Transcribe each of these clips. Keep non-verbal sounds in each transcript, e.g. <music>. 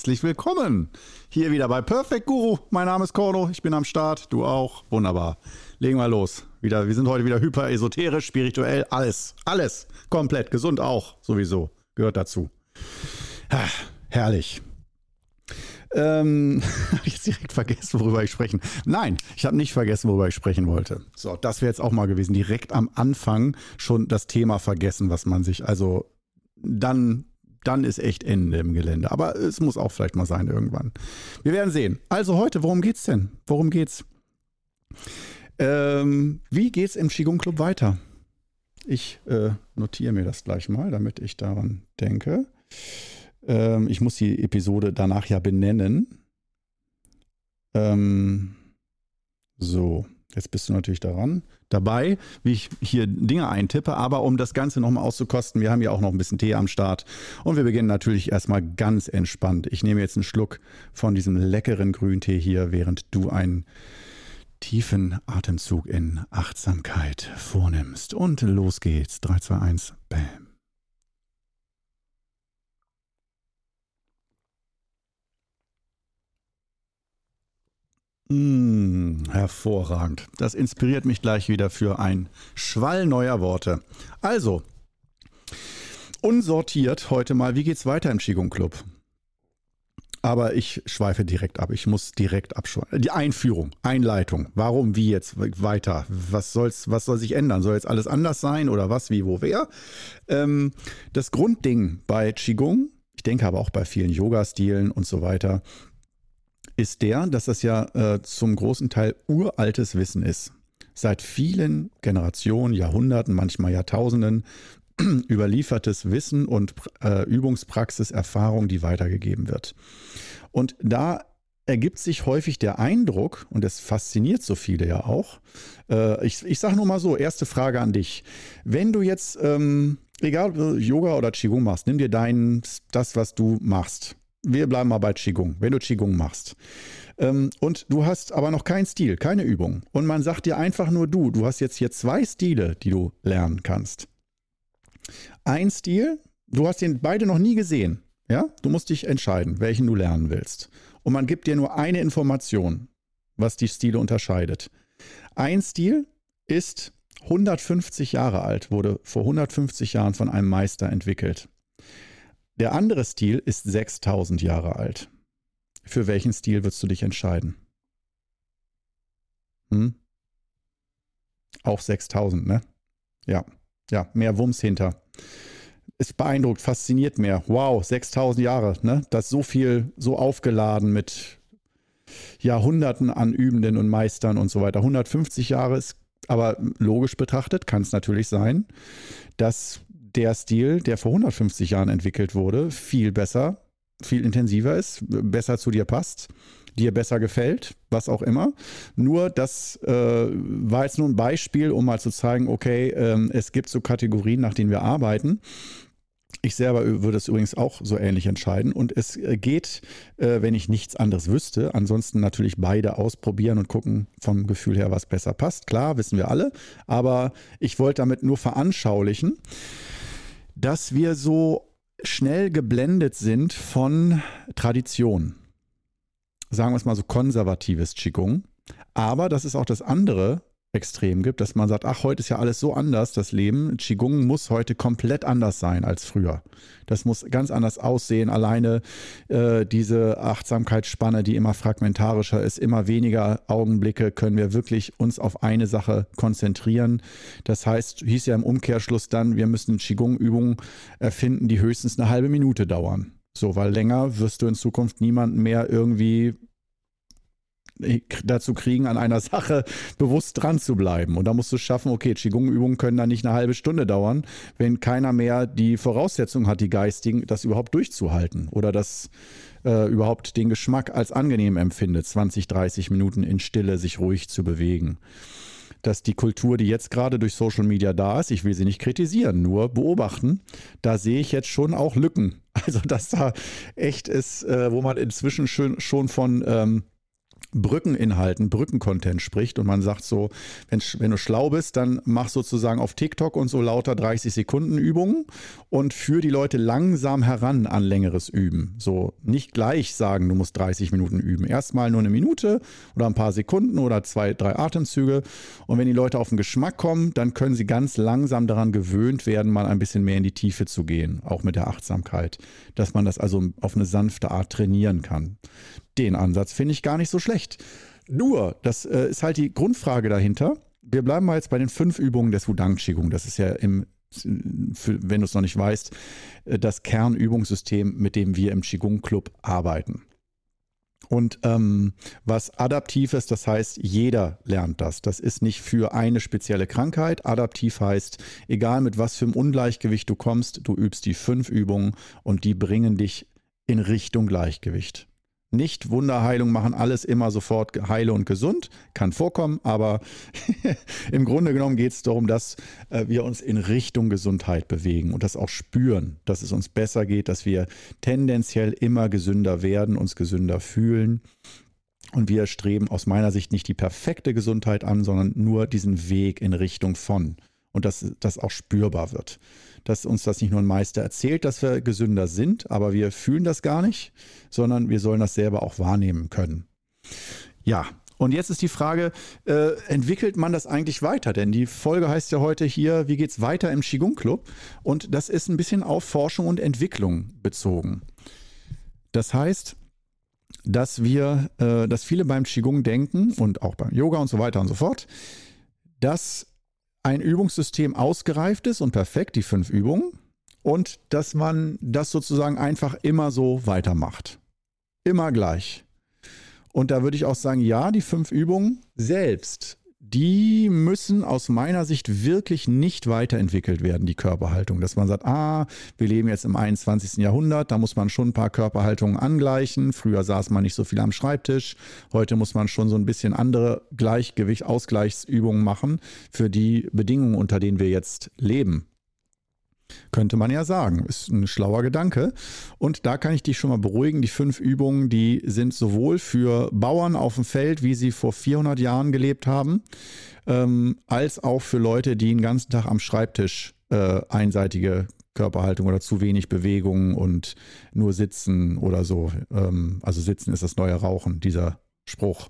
herzlich willkommen. Hier wieder bei Perfect Guru. Mein Name ist Cordo, ich bin am Start, du auch. Wunderbar. Legen wir los. Wieder, wir sind heute wieder hyper esoterisch, spirituell, alles. Alles. Komplett. Gesund auch, sowieso. Gehört dazu. Ha, herrlich. Ähm, <laughs> habe ich jetzt direkt vergessen, worüber ich sprechen. Nein, ich habe nicht vergessen, worüber ich sprechen wollte. So, das wäre jetzt auch mal gewesen. Direkt am Anfang schon das Thema vergessen, was man sich, also dann dann ist echt Ende im Gelände. Aber es muss auch vielleicht mal sein irgendwann. Wir werden sehen. Also heute, worum geht's denn? Worum geht's? Ähm, wie geht's im Qigong Club weiter? Ich äh, notiere mir das gleich mal, damit ich daran denke. Ähm, ich muss die Episode danach ja benennen. Ähm, so, jetzt bist du natürlich daran dabei, wie ich hier Dinge eintippe, aber um das Ganze nochmal auszukosten, wir haben ja auch noch ein bisschen Tee am Start und wir beginnen natürlich erstmal ganz entspannt. Ich nehme jetzt einen Schluck von diesem leckeren Grüntee hier, während du einen tiefen Atemzug in Achtsamkeit vornimmst. Und los geht's. 3, 2, 1, bam. Mmh, hervorragend. Das inspiriert mich gleich wieder für ein Schwall neuer Worte. Also, unsortiert heute mal, wie geht's weiter im Qigong Club? Aber ich schweife direkt ab. Ich muss direkt abschweifen. Die Einführung, Einleitung. Warum, wie jetzt weiter? Was, soll's, was soll sich ändern? Soll jetzt alles anders sein oder was, wie, wo, wer? Ähm, das Grundding bei Qigong, ich denke aber auch bei vielen Yoga-Stilen und so weiter, ist der, dass das ja äh, zum großen Teil uraltes Wissen ist. Seit vielen Generationen, Jahrhunderten, manchmal Jahrtausenden <clears throat> überliefertes Wissen und äh, Übungspraxis, Erfahrung, die weitergegeben wird. Und da ergibt sich häufig der Eindruck, und das fasziniert so viele ja auch, äh, ich, ich sage nur mal so, erste Frage an dich. Wenn du jetzt, ähm, egal Yoga oder Qigong machst, nimm dir dein, das, was du machst, wir bleiben mal bei Qigong, wenn du Qigong machst. Ähm, und du hast aber noch keinen Stil, keine Übung. Und man sagt dir einfach nur du, du hast jetzt hier zwei Stile, die du lernen kannst. Ein Stil, du hast den beide noch nie gesehen. Ja, du musst dich entscheiden, welchen du lernen willst. Und man gibt dir nur eine Information, was die Stile unterscheidet. Ein Stil ist 150 Jahre alt, wurde vor 150 Jahren von einem Meister entwickelt. Der andere Stil ist 6000 Jahre alt. Für welchen Stil würdest du dich entscheiden? Hm? Auch 6000, ne? Ja, ja, mehr Wumms hinter. Es beeindruckt, fasziniert mehr. Wow, 6000 Jahre, ne? Das so viel, so aufgeladen mit Jahrhunderten an Übenden und Meistern und so weiter. 150 Jahre ist aber logisch betrachtet, kann es natürlich sein, dass der Stil, der vor 150 Jahren entwickelt wurde, viel besser, viel intensiver ist, besser zu dir passt, dir besser gefällt, was auch immer. Nur das äh, war jetzt nur ein Beispiel, um mal zu zeigen, okay, ähm, es gibt so Kategorien, nach denen wir arbeiten. Ich selber würde es übrigens auch so ähnlich entscheiden. Und es äh, geht, äh, wenn ich nichts anderes wüsste, ansonsten natürlich beide ausprobieren und gucken vom Gefühl her, was besser passt. Klar, wissen wir alle. Aber ich wollte damit nur veranschaulichen, dass wir so schnell geblendet sind von Tradition. Sagen wir es mal so konservatives Qigong. Aber das ist auch das andere, Extrem gibt, dass man sagt, ach, heute ist ja alles so anders, das Leben. Qigong muss heute komplett anders sein als früher. Das muss ganz anders aussehen. Alleine äh, diese Achtsamkeitsspanne, die immer fragmentarischer ist, immer weniger Augenblicke, können wir wirklich uns auf eine Sache konzentrieren. Das heißt, hieß ja im Umkehrschluss dann, wir müssen Qigong-Übungen erfinden, die höchstens eine halbe Minute dauern. So, weil länger wirst du in Zukunft niemanden mehr irgendwie dazu kriegen, an einer Sache <laughs> bewusst dran zu bleiben. Und da musst du schaffen, okay, Qigong-Übungen können dann nicht eine halbe Stunde dauern, wenn keiner mehr die Voraussetzung hat, die geistigen, das überhaupt durchzuhalten oder das äh, überhaupt den Geschmack als angenehm empfindet, 20, 30 Minuten in Stille sich ruhig zu bewegen. Dass die Kultur, die jetzt gerade durch Social Media da ist, ich will sie nicht kritisieren, nur beobachten, da sehe ich jetzt schon auch Lücken. <laughs> Also, dass da echt ist, äh, wo man inzwischen schon, von ähm, Brückeninhalten, Brückencontent spricht und man sagt so, wenn, wenn, du schlau bist, dann mach sozusagen auf TikTok und so lauter 30 Sekunden Übungen und führ die Leute langsam heran an längeres Üben. So nicht gleich sagen, du musst 30 Minuten üben. Erstmal nur eine Minute oder ein paar Sekunden oder zwei, drei Atemzüge. Und wenn die Leute auf den Geschmack kommen, dann können sie ganz langsam daran gewöhnt werden, mal ein bisschen mehr in die Tiefe zu gehen, auch mit der Achtsamkeit, dass man das also auf eine sanfte Art trainieren kann. Den Ansatz finde ich gar nicht so schlecht. Nur, das äh, ist halt die Grundfrage dahinter. Wir bleiben mal jetzt bei den fünf Übungen des Wudang Qigong. Das ist ja im wenn du es noch nicht weißt, äh, das Kernübungssystem, mit dem wir im Qigong Club arbeiten. Und ähm, was adaptiv ist, das heißt, jeder lernt das. Das ist nicht für eine spezielle Krankheit. Adaptiv heißt, egal mit was für einem Ungleichgewicht du kommst, du übst die fünf Übungen und die bringen dich in Richtung Gleichgewicht. Nicht Wunderheilung machen, alles immer sofort heile und gesund. Kann vorkommen, aber <laughs> im Grunde genommen geht es darum, dass äh, wir uns in Richtung Gesundheit bewegen und das auch spüren, dass es uns besser geht, dass wir tendenziell immer gesünder werden, uns gesünder fühlen. Und wir streben aus meiner Sicht nicht die perfekte Gesundheit an, sondern nur diesen Weg in Richtung von. Und dass das auch spürbar wird dass uns das nicht nur ein Meister erzählt, dass wir gesünder sind, aber wir fühlen das gar nicht, sondern wir sollen das selber auch wahrnehmen können. Ja, und jetzt ist die Frage, äh, entwickelt man das eigentlich weiter? Denn die Folge heißt ja heute hier, wie geht es weiter im Qigong Club? Und das ist ein bisschen auf Forschung und Entwicklung bezogen. Das heißt, dass wir, äh, dass viele beim Qigong denken und auch beim Yoga und so weiter und so fort, dass ein Übungssystem ausgereift ist und perfekt, die fünf Übungen, und dass man das sozusagen einfach immer so weitermacht. Immer gleich. Und da würde ich auch sagen, ja, die fünf Übungen selbst die müssen aus meiner Sicht wirklich nicht weiterentwickelt werden, die Körperhaltung. Dass man sagt, ah, wir leben jetzt im 21. Jahrhundert, da muss man schon ein paar Körperhaltungen angleichen. Früher saß man nicht so viel am Schreibtisch. Heute muss man schon so ein bisschen andere Gleichgewicht, Ausgleichsübungen machen für die Bedingungen, unter denen wir jetzt leben. Könnte man ja sagen. Ist ein schlauer Gedanke. Und da kann ich dich schon mal beruhigen. Die fünf Übungen, die sind sowohl für Bauern auf dem Feld, wie sie vor 400 Jahren gelebt haben, ähm, als auch für Leute, die den ganzen Tag am Schreibtisch äh, einseitige Körperhaltung oder zu wenig Bewegung und nur sitzen oder so. Ähm, also sitzen ist das neue Rauchen, dieser Spruch.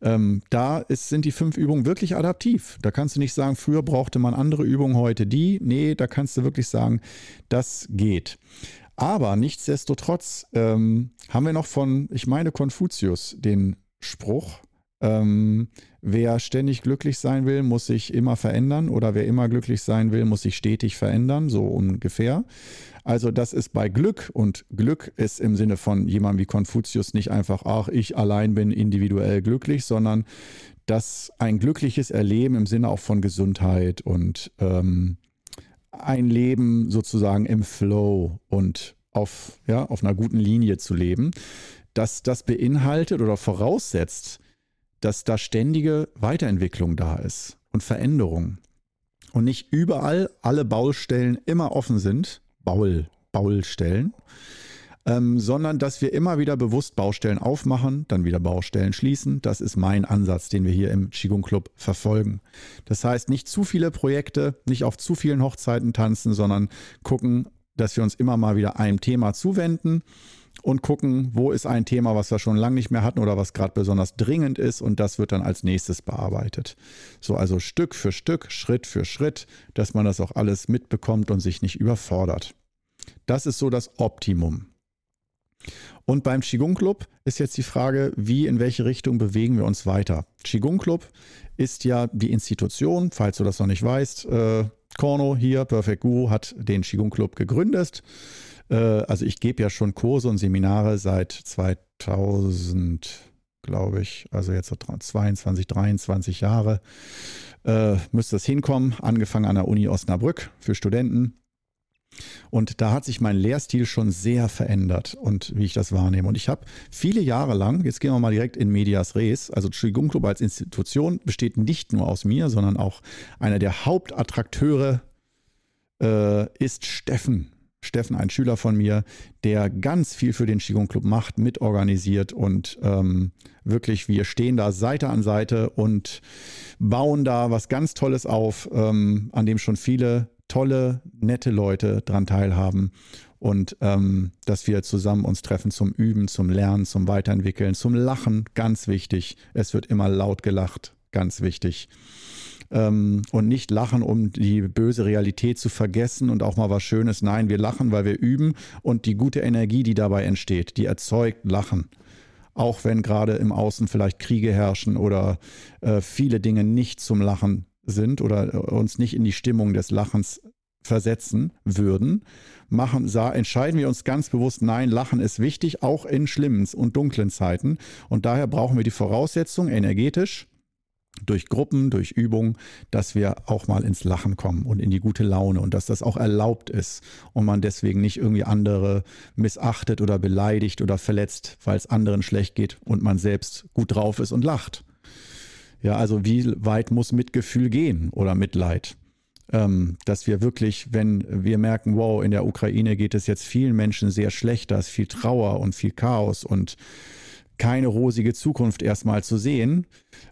Ähm, da ist, sind die fünf Übungen wirklich adaptiv. Da kannst du nicht sagen, früher brauchte man andere Übungen, heute die. Nee, da kannst du wirklich sagen, das geht. Aber nichtsdestotrotz ähm, haben wir noch von, ich meine, Konfuzius den Spruch, ähm, wer ständig glücklich sein will, muss sich immer verändern oder wer immer glücklich sein will, muss sich stetig verändern, so ungefähr. Also das ist bei Glück und Glück ist im Sinne von jemandem wie Konfuzius nicht einfach, ach, ich allein bin individuell glücklich, sondern dass ein glückliches Erleben im Sinne auch von Gesundheit und ähm, ein Leben sozusagen im Flow und auf, ja, auf einer guten Linie zu leben, dass das beinhaltet oder voraussetzt, dass da ständige Weiterentwicklung da ist und Veränderung. Und nicht überall alle Baustellen immer offen sind, Baul, Baulstellen, ähm, sondern dass wir immer wieder bewusst Baustellen aufmachen, dann wieder Baustellen schließen. Das ist mein Ansatz, den wir hier im Qigong Club verfolgen. Das heißt, nicht zu viele Projekte, nicht auf zu vielen Hochzeiten tanzen, sondern gucken, dass wir uns immer mal wieder einem Thema zuwenden und gucken, wo ist ein Thema, was wir schon lange nicht mehr hatten oder was gerade besonders dringend ist und das wird dann als nächstes bearbeitet. So also Stück für Stück, Schritt für Schritt, dass man das auch alles mitbekommt und sich nicht überfordert. Das ist so das Optimum. Und beim Qigong Club ist jetzt die Frage, wie, in welche Richtung bewegen wir uns weiter. Qigong Club ist ja die Institution, falls du das noch nicht weißt. Äh, Korno hier, Perfect Guru, hat den Qigong Club gegründet. Äh, also ich gebe ja schon Kurse und Seminare seit 2000, glaube ich, also jetzt 22, 23 Jahre. Äh, müsste es hinkommen, angefangen an der Uni Osnabrück für Studenten. Und da hat sich mein Lehrstil schon sehr verändert und wie ich das wahrnehme. Und ich habe viele Jahre lang, jetzt gehen wir mal direkt in Medias Res, also Qigong Club als Institution besteht nicht nur aus mir, sondern auch einer der Hauptattrakteure äh, ist Steffen. Steffen, ein Schüler von mir, der ganz viel für den Qigong Club macht, mitorganisiert und ähm, wirklich, wir stehen da Seite an Seite und bauen da was ganz Tolles auf, ähm, an dem schon viele tolle, nette Leute dran teilhaben und ähm, dass wir zusammen uns treffen zum Üben, zum Lernen, zum Weiterentwickeln, zum Lachen, ganz wichtig. Es wird immer laut gelacht, ganz wichtig ähm, und nicht lachen, um die böse Realität zu vergessen und auch mal was Schönes. Nein, wir lachen, weil wir üben und die gute Energie, die dabei entsteht, die erzeugt Lachen. Auch wenn gerade im Außen vielleicht Kriege herrschen oder äh, viele Dinge nicht zum Lachen sind oder äh, uns nicht in die Stimmung des Lachens versetzen würden, machen, sah, entscheiden wir uns ganz bewusst, nein, Lachen ist wichtig, auch in schlimmen und dunklen Zeiten. Und daher brauchen wir die Voraussetzung energetisch, durch Gruppen, durch Übungen, dass wir auch mal ins Lachen kommen und in die gute Laune und dass das auch erlaubt ist und man deswegen nicht irgendwie andere missachtet oder beleidigt oder verletzt, weil es anderen schlecht geht und man selbst gut drauf ist und lacht. Ja, also wie weit muss Mitgefühl gehen oder Mitleid? Ähm, dass wir wirklich, wenn wir merken, wow, in der Ukraine geht es jetzt vielen Menschen sehr schlecht, da ist viel Trauer und viel Chaos und keine rosige Zukunft erstmal zu sehen,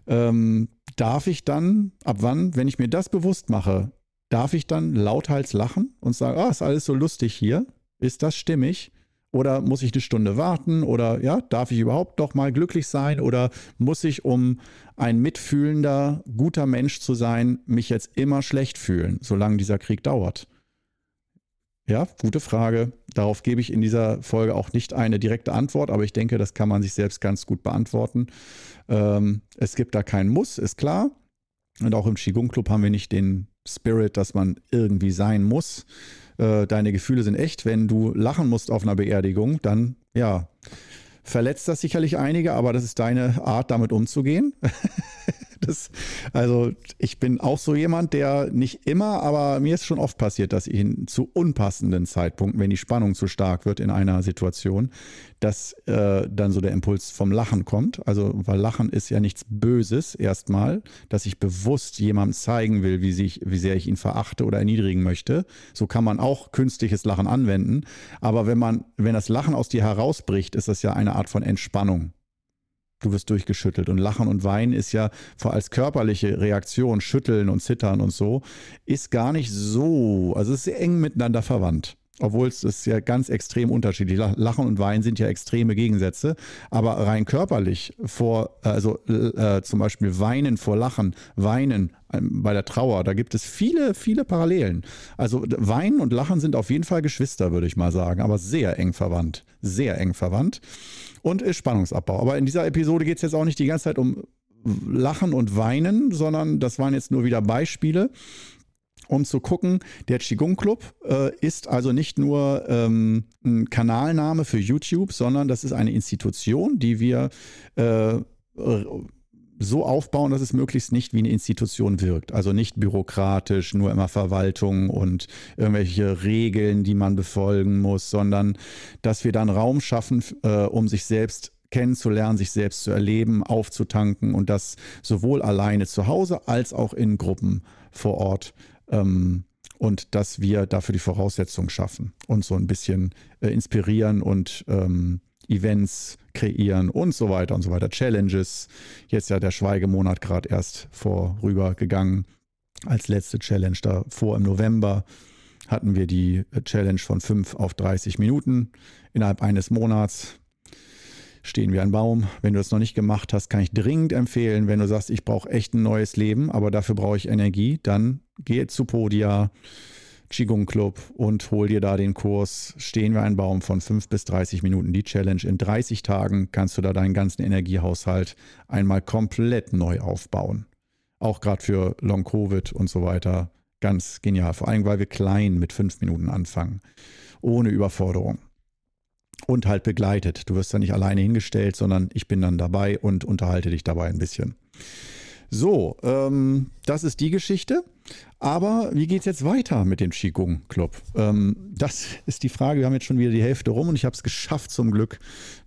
ähm, darf ich dann, ab wann, wenn ich mir das bewusst mache, darf ich dann lauthals lachen und sagen, ah, ist alles so lustig hier? Ist das stimmig? Oder muss ich eine Stunde warten? Oder ja, darf ich überhaupt doch mal glücklich sein? Oder muss ich, um ein mitfühlender, guter Mensch zu sein, mich jetzt immer schlecht fühlen, solange dieser Krieg dauert? Ja, gute Frage. Darauf gebe ich in dieser Folge auch nicht eine direkte Antwort, aber ich denke, das kann man sich selbst ganz gut beantworten. Ähm, es gibt da keinen Muss, ist klar. Und auch im Qigong Club haben wir nicht den Spirit, dass man irgendwie sein muss. Äh, deine Gefühle sind echt. Wenn du lachen musst auf einer Beerdigung, dann ja, verletzt das sicherlich einige, aber das ist deine Art, damit umzugehen. <laughs> Das, also ich bin auch so jemand, der nicht immer, aber mir ist schon oft passiert, dass ich zu unpassenden Zeitpunkten, wenn die Spannung zu stark wird in einer Situation, dass äh, dann so der Impuls vom Lachen kommt. Also, weil Lachen ist ja nichts Böses erstmal, dass ich bewusst jemandem zeigen will, wie, sich, wie sehr ich ihn verachte oder erniedrigen möchte. So kann man auch künstliches Lachen anwenden. Aber wenn man, wenn das Lachen aus dir herausbricht, ist das ja eine Art von Entspannung. Du wirst durchgeschüttelt. Und Lachen und Weinen ist ja vor als körperliche Reaktion, Schütteln und Zittern und so, ist gar nicht so, also es ist sehr eng miteinander verwandt. Obwohl es ist ja ganz extrem unterschiedlich. Lachen und Weinen sind ja extreme Gegensätze. Aber rein körperlich vor, also äh, zum Beispiel Weinen vor Lachen, Weinen ähm, bei der Trauer, da gibt es viele, viele Parallelen. Also Weinen und Lachen sind auf jeden Fall Geschwister, würde ich mal sagen, aber sehr eng verwandt. Sehr eng verwandt. Und ist Spannungsabbau. Aber in dieser Episode geht es jetzt auch nicht die ganze Zeit um Lachen und Weinen, sondern das waren jetzt nur wieder Beispiele um zu gucken, der Qigong Club äh, ist also nicht nur ähm, ein Kanalname für YouTube, sondern das ist eine Institution, die wir äh, so aufbauen, dass es möglichst nicht wie eine Institution wirkt. Also nicht bürokratisch, nur immer Verwaltung und irgendwelche Regeln, die man befolgen muss, sondern dass wir dann Raum schaffen, äh, um sich selbst kennenzulernen, sich selbst zu erleben, aufzutanken und das sowohl alleine zu Hause als auch in Gruppen vor Ort ähm, und dass wir dafür die Voraussetzungen schaffen und so ein bisschen äh, inspirieren und ähm, Events kreieren und so weiter und so weiter. Challenges. Jetzt ja der Schweigemonat gerade erst vorübergegangen. Als letzte Challenge davor im November hatten wir die Challenge von 5 auf 30 Minuten innerhalb eines Monats stehen wie ein Baum. Wenn du das noch nicht gemacht hast, kann ich dringend empfehlen, wenn du sagst, ich brauche echt ein neues Leben, aber dafür brauche ich Energie, dann geh zu Podia, Qigong Club und hol dir da den Kurs Stehen wie ein Baum von 5 bis 30 Minuten. Die Challenge in 30 Tagen kannst du da deinen ganzen Energiehaushalt einmal komplett neu aufbauen. Auch gerade für Long Covid und so weiter. Ganz genial. Vor allem, weil wir klein mit 5 Minuten anfangen. Ohne Überforderung und halt begleitet. Du wirst da nicht alleine hingestellt, sondern ich bin dann dabei und unterhalte dich dabei ein bisschen. So, ähm, das ist die Geschichte. Aber wie geht es jetzt weiter mit dem Qigong Club? Ähm, das ist die Frage. Wir haben jetzt schon wieder die Hälfte rum und ich habe es geschafft, zum Glück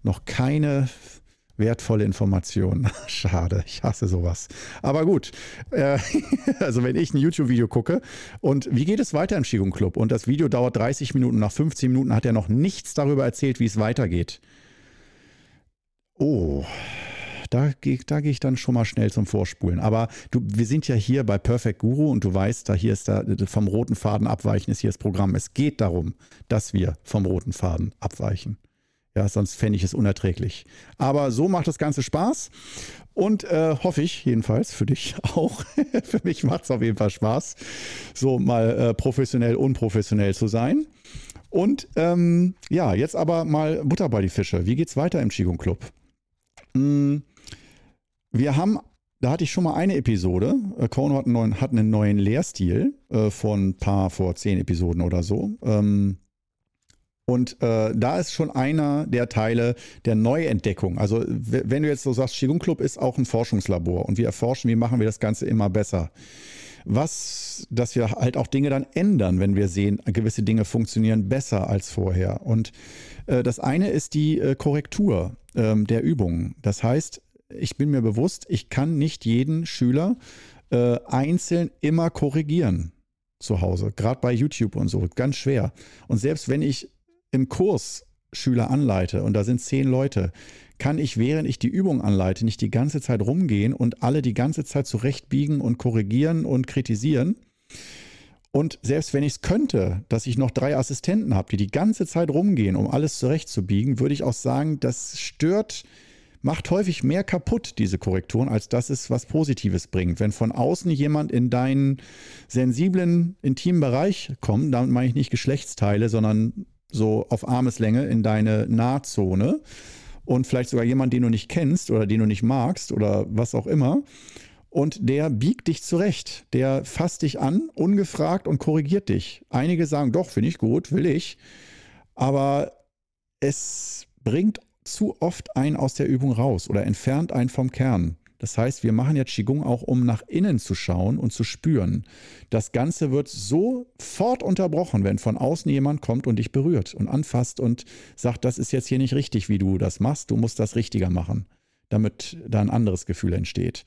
noch keine wertvolle Informationen. <laughs> Schade, ich hasse sowas. Aber gut, äh, <laughs> also wenn ich ein YouTube-Video gucke und wie geht es weiter im Qigong Club und das Video dauert 30 Minuten, nach 15 Minuten hat er noch nichts darüber erzählt, wie es weitergeht. Oh, da, da gehe ich dann schon mal schnell zum Vorspulen. Aber du, wir sind ja hier bei Perfect Guru und du weißt, da hier ist da vom roten Faden abweichen ist hier das Programm. Es geht darum, dass wir vom roten Faden abweichen. Ja, sonst fände ich es unerträglich. Aber so macht das Ganze Spaß und äh, hoffe ich jedenfalls für dich <laughs> auch. für mich macht es auf jeden Fall Spaß, so mal äh, professionell, unprofessionell zu sein. Und ähm, ja, jetzt aber mal Butter bei die Fische. Wie geht's weiter im Qigong Club? Hm, wir haben, da hatte ich schon mal eine Episode. Äh, hat einen neuen, hat einen neuen Lehrstil äh, von ein paar vor zehn Episoden oder so. Ähm, und äh, da ist schon einer der Teile der Neuentdeckung. Also wenn du jetzt so sagst, Qigong Club ist auch ein Forschungslabor und wir erforschen, wie machen wir das Ganze immer besser. Was, dass wir halt auch Dinge dann ändern, wenn wir sehen, gewisse Dinge funktionieren besser als vorher. Und äh, das eine ist die äh, Korrektur ähm, der Übungen. Das heißt, ich bin mir bewusst, ich kann nicht jeden Schüler äh, einzeln immer korrigieren zu Hause, gerade bei YouTube und so, ganz schwer. Und selbst wenn ich im Kurs Schüler anleite und da sind zehn Leute, kann ich, während ich die Übung anleite, nicht die ganze Zeit rumgehen und alle die ganze Zeit zurechtbiegen und korrigieren und kritisieren. Und selbst wenn ich es könnte, dass ich noch drei Assistenten habe, die die ganze Zeit rumgehen, um alles zurechtzubiegen, würde ich auch sagen, das stört, macht häufig mehr kaputt, diese Korrekturen, als dass es was Positives bringt. Wenn von außen jemand in deinen sensiblen, intimen Bereich kommt, damit meine ich nicht Geschlechtsteile, sondern so auf Armeslänge in deine Nahzone und vielleicht sogar jemand, den du nicht kennst oder den du nicht magst oder was auch immer. Und der biegt dich zurecht. Der fasst dich an, ungefragt und korrigiert dich. Einige sagen, doch, finde ich gut, will ich. Aber es bringt zu oft einen aus der Übung raus oder entfernt einen vom Kern. Das heißt, wir machen jetzt Qigong auch, um nach innen zu schauen und zu spüren. Das Ganze wird sofort unterbrochen, wenn von außen jemand kommt und dich berührt und anfasst und sagt, das ist jetzt hier nicht richtig, wie du das machst, du musst das richtiger machen, damit da ein anderes Gefühl entsteht.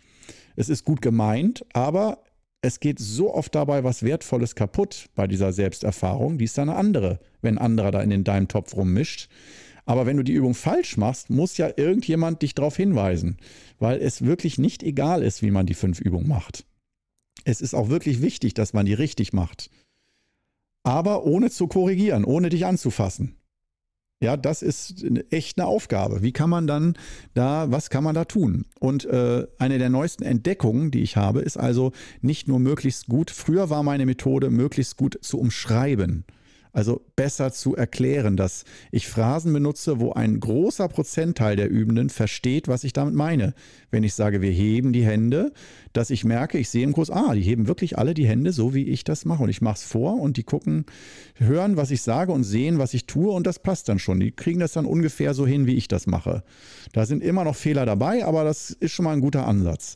Es ist gut gemeint, aber es geht so oft dabei was Wertvolles kaputt bei dieser Selbsterfahrung, die ist dann eine andere, wenn ein anderer da in deinem Topf rummischt. Aber wenn du die Übung falsch machst, muss ja irgendjemand dich darauf hinweisen, weil es wirklich nicht egal ist, wie man die fünf Übungen macht. Es ist auch wirklich wichtig, dass man die richtig macht. Aber ohne zu korrigieren, ohne dich anzufassen. Ja, das ist echt eine Aufgabe. Wie kann man dann da, was kann man da tun? Und äh, eine der neuesten Entdeckungen, die ich habe, ist also nicht nur möglichst gut, früher war meine Methode, möglichst gut zu umschreiben. Also besser zu erklären, dass ich Phrasen benutze, wo ein großer Prozentteil der Übenden versteht, was ich damit meine. Wenn ich sage, wir heben die Hände, dass ich merke, ich sehe im Kurs, ah, die heben wirklich alle die Hände, so wie ich das mache. Und ich mache es vor und die gucken, hören, was ich sage und sehen, was ich tue und das passt dann schon. Die kriegen das dann ungefähr so hin, wie ich das mache. Da sind immer noch Fehler dabei, aber das ist schon mal ein guter Ansatz.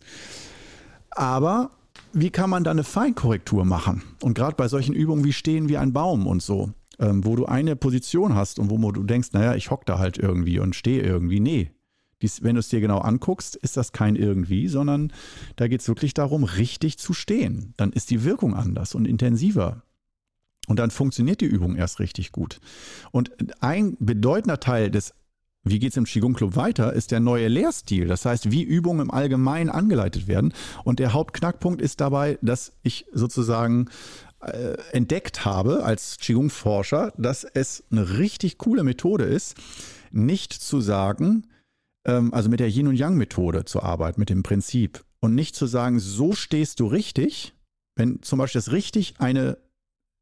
Aber wie kann man da eine Feinkorrektur machen? Und gerade bei solchen Übungen wie Stehen wie ein Baum und so, ähm, wo du eine Position hast und wo du denkst, naja, ich hock da halt irgendwie und stehe irgendwie. Nee. Dies, wenn du es dir genau anguckst, ist das kein irgendwie, sondern da geht es wirklich darum, richtig zu stehen. Dann ist die Wirkung anders und intensiver. Und dann funktioniert die Übung erst richtig gut. Und ein bedeutender Teil des wie geht es im Qigong Club weiter, ist der neue Lehrstil. Das heißt, wie Übungen im Allgemeinen angeleitet werden. Und der Hauptknackpunkt ist dabei, dass ich sozusagen äh, entdeckt habe als Qigong-Forscher, dass es eine richtig coole Methode ist, nicht zu sagen, ähm, also mit der Yin- und Yang-Methode zu arbeiten, mit dem Prinzip. Und nicht zu sagen, so stehst du richtig, wenn zum Beispiel das richtig eine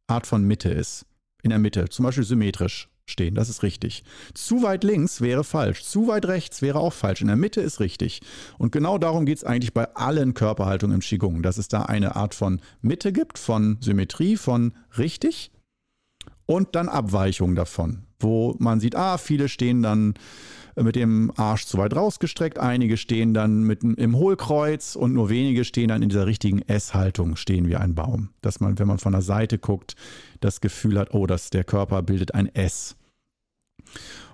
Art von Mitte ist. In der Mitte, zum Beispiel symmetrisch stehen. Das ist richtig. Zu weit links wäre falsch. Zu weit rechts wäre auch falsch. In der Mitte ist richtig. Und genau darum geht es eigentlich bei allen Körperhaltungen im Qigong, dass es da eine Art von Mitte gibt, von Symmetrie, von richtig und dann Abweichung davon, wo man sieht, ah, viele stehen dann mit dem Arsch zu weit rausgestreckt, einige stehen dann mit im Hohlkreuz und nur wenige stehen dann in dieser richtigen S-Haltung, stehen wie ein Baum. Dass man, wenn man von der Seite guckt, das Gefühl hat, oh, das, der Körper bildet ein S.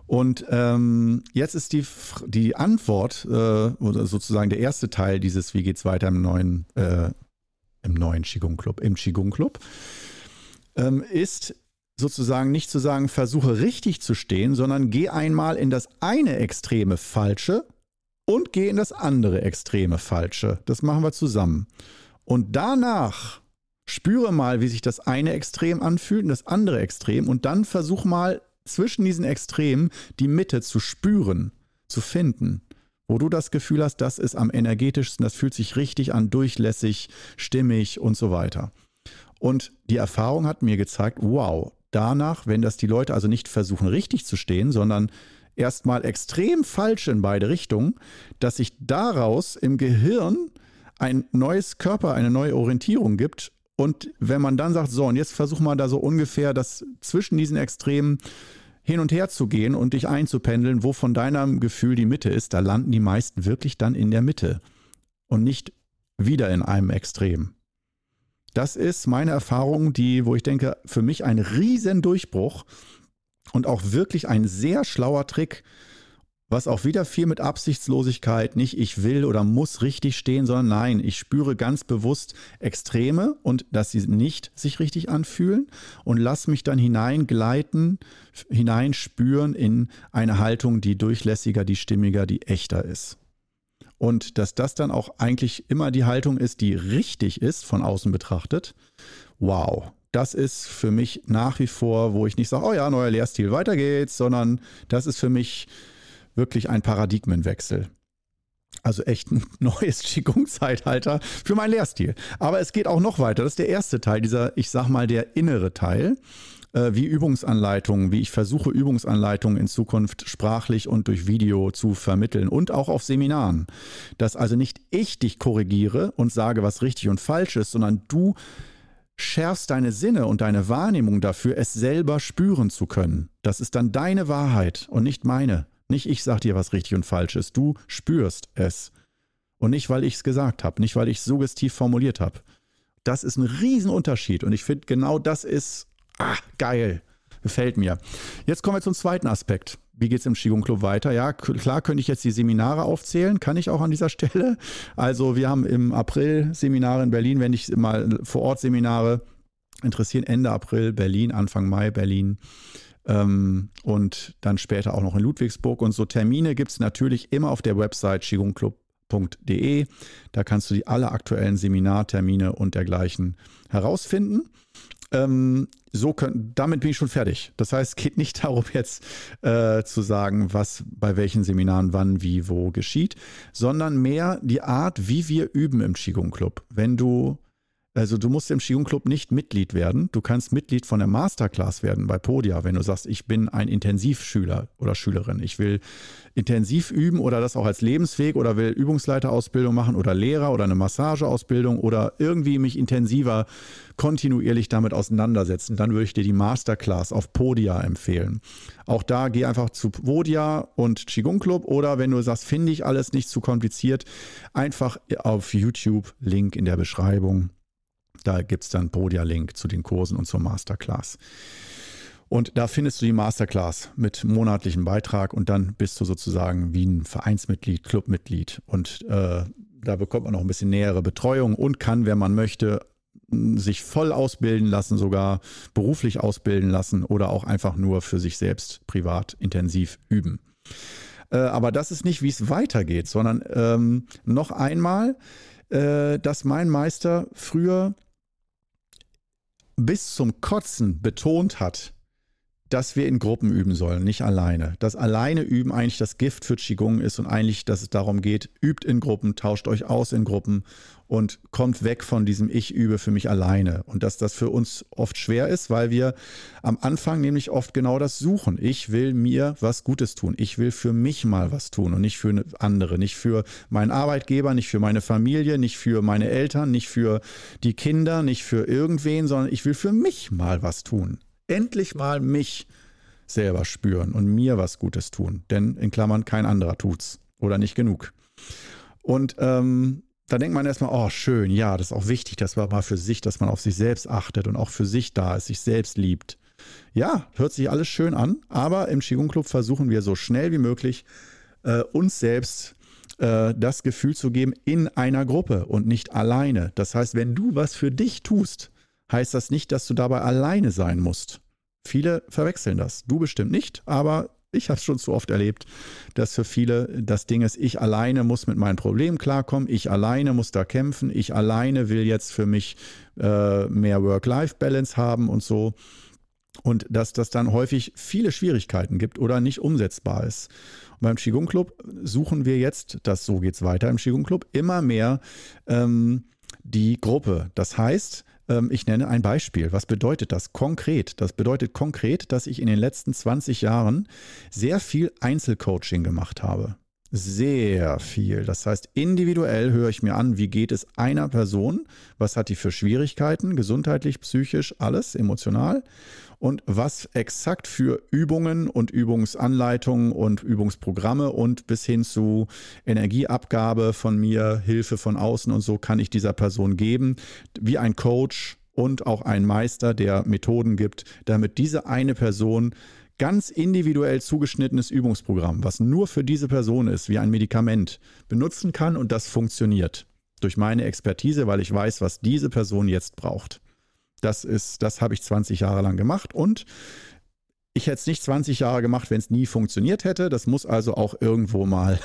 Und ähm, jetzt ist die, die Antwort, äh, oder sozusagen der erste Teil dieses Wie geht's weiter im neuen, äh, im neuen Qigong Club, im Qigong Club, ähm, ist sozusagen nicht zu sagen, versuche richtig zu stehen, sondern geh einmal in das eine extreme Falsche und geh in das andere extreme Falsche. Das machen wir zusammen. Und danach spüre mal, wie sich das eine Extrem anfühlt und das andere Extrem und dann versuch mal zwischen diesen Extremen die Mitte zu spüren, zu finden, wo du das Gefühl hast, das ist am energetischsten, das fühlt sich richtig an, durchlässig, stimmig und so weiter. Und die Erfahrung hat mir gezeigt, wow, danach, wenn das die Leute also nicht versuchen richtig zu stehen, sondern erstmal extrem falsch in beide Richtungen, dass sich daraus im Gehirn ein neues Körper, eine neue Orientierung gibt. Und wenn man dann sagt, so, und jetzt versuch mal da so ungefähr das zwischen diesen Extremen hin und her zu gehen und dich einzupendeln, wo von deinem Gefühl die Mitte ist, da landen die meisten wirklich dann in der Mitte und nicht wieder in einem Extrem. Das ist meine Erfahrung, die, wo ich denke, für mich ein Riesendurchbruch und auch wirklich ein sehr schlauer Trick, was auch wieder viel mit Absichtslosigkeit, nicht ich will oder muss richtig stehen, sondern nein, ich spüre ganz bewusst Extreme und dass sie nicht sich richtig anfühlen und lass mich dann hineingleiten, hineinspüren in eine Haltung, die durchlässiger, die stimmiger, die echter ist. Und dass das dann auch eigentlich immer die Haltung ist, die richtig ist, von außen betrachtet. Wow, das ist für mich nach wie vor, wo ich nicht sage, oh ja, neuer Lehrstil, weiter geht's, sondern das ist für mich wirklich ein Paradigmenwechsel. Also echt ein <laughs> neues Qigong-Zeitalter für meinen Lehrstil. Aber es geht auch noch weiter. Das ist der erste Teil, dieser, ich sag mal, der innere Teil äh, wie Übungsanleitungen, wie ich versuche, Übungsanleitungen in Zukunft sprachlich und durch Video zu vermitteln und auch auf Seminaren. Dass also nicht ich dich korrigiere und sage, was richtig und falsch ist, sondern du schärfst deine Sinne und deine Wahrnehmung dafür, es selber spüren zu können. Das ist dann deine Wahrheit und nicht meine. Nicht ich sag dir, was richtig und falsch ist. Du spürst es. Und nicht, weil ich es gesagt habe, nicht, weil ich es suggestiv formuliert habe. Das ist ein Riesenunterschied. Und ich finde, genau das ist Ah, geil. Gefällt mir. Jetzt kommen wir zum zweiten Aspekt. Wie geht es im Qigong Club weiter? Ja, klar könnte ich jetzt die Seminare aufzählen, kann ich auch an dieser <laughs> Stelle. Also wir haben im April Seminare in Berlin, wenn ich mal vor Ort Seminare interessieren, Ende April Berlin, Anfang Mai Berlin ähm, und dann später auch noch in Ludwigsburg. Und so Termine gibt es natürlich immer auf der Website qigongclub.de. Da kannst du die alle aktuellen Seminartermine und dergleichen herausfinden. Ähm, so können, damit bin ich schon fertig. Das heißt, es geht nicht <laughs> darum, jetzt äh, zu sagen, was bei welchen Seminaren wann, wie, wo geschieht, sondern mehr die Art, wie wir üben im Qigong Club. Wenn du also du musst im Qigong Club nicht Mitglied werden. Du kannst Mitglied von der Masterclass werden bei Podia, wenn du sagst, ich bin ein Intensivschüler oder Schülerin. Ich will intensiv üben oder das auch als Lebensweg oder will Übungsleiterausbildung machen oder Lehrer oder eine Massageausbildung oder irgendwie mich intensiver kontinuierlich damit auseinandersetzen. Dann würde ich dir die Masterclass auf Podia empfehlen. Auch da geh einfach zu Podia und Qigong Club oder wenn du sagst, finde ich alles nicht zu kompliziert, einfach auf YouTube, Link in der Beschreibung da gibt es dann Podia-Link zu den Kursen und zur Masterclass. Und da findest du die Masterclass mit monatlichem Beitrag und dann bist du sozusagen wie ein Vereinsmitglied, Clubmitglied. Und äh, da bekommt man noch ein bisschen nähere Betreuung und kann, wenn man möchte, sich voll ausbilden lassen, sogar beruflich ausbilden lassen oder auch einfach nur für sich selbst privat intensiv üben. Äh, aber das ist nicht, wie es weitergeht, sondern ähm, noch einmal, äh, dass mein Meister früher bis zum Kotzen betont hat, dass wir in Gruppen üben sollen, nicht alleine. Das alleine üben eigentlich das Gift für Qigong ist und eigentlich, dass es darum geht, übt in Gruppen, tauscht euch aus in Gruppen und kommt weg von diesem Ich übe für mich alleine. Und dass das für uns oft schwer ist, weil wir am Anfang nämlich oft genau das suchen. Ich will mir was Gutes tun. Ich will für mich mal was tun und nicht für andere, nicht für meinen Arbeitgeber, nicht für meine Familie, nicht für meine Eltern, nicht für die Kinder, nicht für irgendwen, sondern ich will für mich mal was tun endlich mal mich selber spüren und mir was Gutes tun. Denn in Klammern, kein anderer tut's oder nicht genug. Und ähm, da denkt man erstmal, oh, schön, ja, das ist auch wichtig, dass man mal für sich, dass man auf sich selbst achtet und auch für sich da ist, sich selbst liebt. Ja, hört sich alles schön an, aber im Qigong Club versuchen wir so schnell wie möglich äh, uns selbst äh, das Gefühl zu geben in einer Gruppe und nicht alleine. Das heißt, wenn du was für dich tust, heißt das nicht, dass du dabei alleine sein musst. Viele verwechseln das. Du bestimmt nicht, aber ich habe es schon zu oft erlebt, dass für viele das Ding ist, ich alleine muss mit meinen Problemen klarkommen, ich alleine muss da kämpfen, ich alleine will jetzt für mich äh, mehr Work-Life-Balance haben und so. Und dass das dann häufig viele Schwierigkeiten gibt oder nicht umsetzbar ist. Und beim Qigong Club suchen wir jetzt, das so geht es weiter im Qigong Club, immer mehr ähm, die Gruppe. Das heißt, ich nenne ein Beispiel. Was bedeutet das konkret? Das bedeutet konkret, dass ich in den letzten 20 Jahren sehr viel Einzelcoaching gemacht habe. Sehr viel. Das heißt, individuell höre ich mir an, wie geht es einer Person, was hat die für Schwierigkeiten, gesundheitlich, psychisch, alles, emotional und was exakt für Übungen und Übungsanleitungen und Übungsprogramme und bis hin zu Energieabgabe von mir, Hilfe von außen und so kann ich dieser Person geben, wie ein Coach und auch ein Meister, der Methoden gibt, damit diese eine Person ganz individuell zugeschnittenes Übungsprogramm, was nur für diese Person ist, wie ein Medikament, benutzen kann und das funktioniert. Durch meine Expertise, weil ich weiß, was diese Person jetzt braucht. Das ist, das habe ich 20 Jahre lang gemacht und ich hätte es nicht 20 Jahre gemacht, wenn es nie funktioniert hätte. Das muss also auch irgendwo mal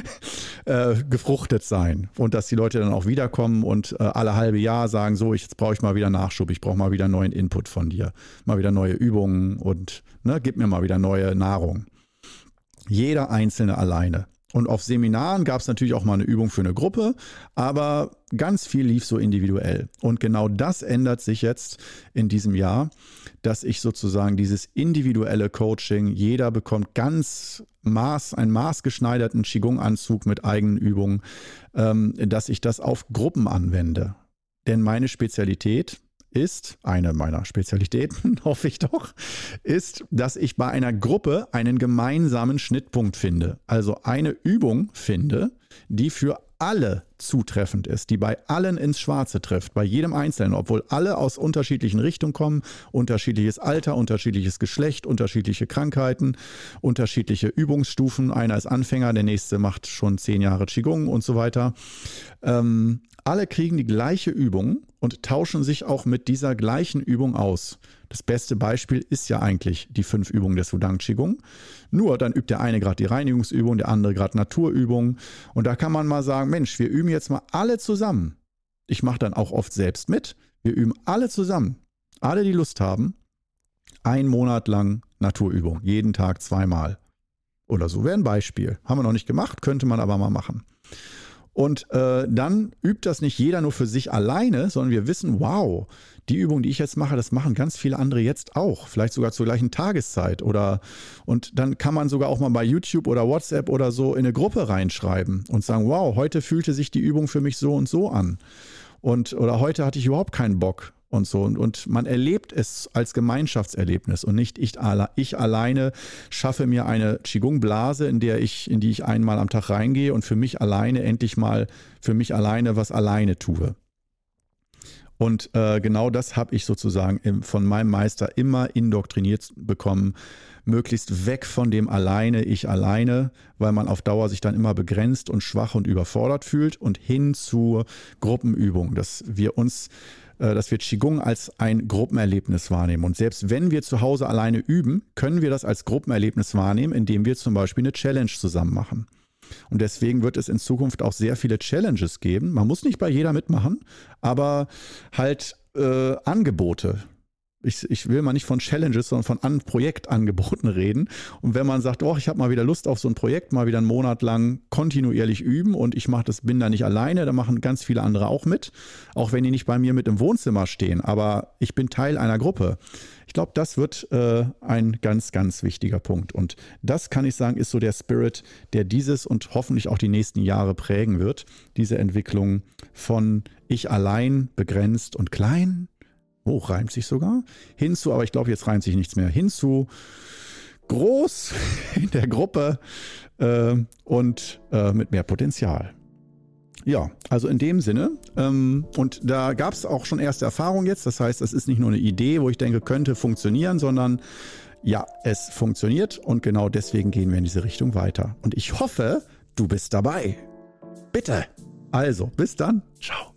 <laughs> äh, gefruchtet sein. Und dass die Leute dann auch wiederkommen und äh, alle halbe Jahr sagen, so, jetzt brauche ich mal wieder Nachschub, ich brauche mal wieder neuen Input von dir, mal wieder neue Übungen und ne, gib mir mal wieder neue Nahrung. Jeder Einzelne alleine. Und auf Seminaren gab es natürlich auch mal eine Übung für eine Gruppe, aber ganz viel lief so individuell. Und genau das ändert sich jetzt in diesem Jahr, dass ich sozusagen dieses individuelle Coaching, jeder bekommt ganz Maß, einen maßgeschneiderten Qigong-Anzug mit eigenen Übungen, ähm, dass ich das auf Gruppen anwende. Denn meine Spezialität, ist, eine meiner Spezialitäten, <laughs> hoffe ich doch, ist, dass ich bei einer Gruppe einen gemeinsamen Schnittpunkt finde. Also eine Übung finde, die für alle zutreffend ist, die bei allen ins Schwarze trifft, bei jedem Einzelnen, obwohl alle aus unterschiedlichen Richtungen kommen, unterschiedliches Alter, unterschiedliches Geschlecht, unterschiedliche Krankheiten, unterschiedliche Übungsstufen. Einer ist Anfänger, der nächste macht schon zehn Jahre Qigong und so weiter. Ähm, alle kriegen die gleiche Übung und tauschen sich auch mit dieser gleichen Übung aus. Das beste Beispiel ist ja eigentlich die fünf Übungen des Wudang Qigong. Nur dann übt der eine gerade die Reinigungsübung, der andere gerade Naturübungen. Und da kann man mal sagen, Mensch, wir üben jetzt mal alle zusammen. Ich mache dann auch oft selbst mit. Wir üben alle zusammen. Alle, die Lust haben, ein Monat lang Naturübung. Jeden Tag zweimal. Oder so wäre ein Beispiel. Haben wir noch nicht gemacht, könnte man aber mal machen. Und äh, dann übt das nicht jeder nur für sich alleine, sondern wir wissen, wow, die Übung, die ich jetzt mache, das machen ganz viele andere jetzt auch, vielleicht sogar zur gleichen Tageszeit oder und dann kann man sogar auch mal bei YouTube oder WhatsApp oder so in eine Gruppe reinschreiben und sagen, wow, heute fühlte sich die Übung für mich so und so an. Und oder heute hatte ich überhaupt keinen Bock und so. Und, und man erlebt es als Gemeinschaftserlebnis und nicht ich, ich alleine schaffe mir eine Qigong-Blase, in in die ich einmal am Tag reingehe und für mich alleine endlich mal für mich alleine was alleine tue. Und äh, genau das habe ich sozusagen im, von meinem Meister immer indoktriniert bekommen, möglichst weg von dem alleine, ich alleine, weil man auf Dauer sich dann immer begrenzt und schwach und überfordert fühlt und hin zur Gruppenübung, dass wir uns dass wir Qigong als ein Gruppenerlebnis wahrnehmen. Und selbst wenn wir zu Hause alleine üben, können wir das als Gruppenerlebnis wahrnehmen, indem wir zum Beispiel eine Challenge zusammen machen. Und deswegen wird es in Zukunft auch sehr viele Challenges geben. Man muss nicht bei jeder mitmachen, aber halt äh, Angebote, ich, ich will mal nicht von Challenges, sondern von An Projektangeboten reden. Und wenn man sagt, oh, ich habe mal wieder Lust auf so ein Projekt, mal wieder einen Monat lang kontinuierlich üben und ich mache das, bin da nicht alleine, da machen ganz viele andere auch mit, auch wenn die nicht bei mir mit im Wohnzimmer stehen, aber ich bin Teil einer Gruppe. Ich glaube, das wird äh, ein ganz, ganz wichtiger Punkt. Und das kann ich sagen, ist so der Spirit, der dieses und hoffentlich auch die nächsten Jahre prägen wird. Diese Entwicklung von ich allein, begrenzt und klein Oh, reimt sich sogar. Hinzu, aber ich glaube, jetzt reimt sich nichts mehr. Hinzu groß <laughs> in der Gruppe äh, und äh, mit mehr Potenzial. Ja, also in dem Sinne. Ähm, und da gab es auch schon erste Erfahrungen jetzt. Das heißt, es ist nicht nur eine Idee, wo ich denke, könnte funktionieren, sondern ja, es funktioniert und genau deswegen gehen wir in diese Richtung weiter. Und ich hoffe, du bist dabei. Bitte. Also, bis dann. Ciao.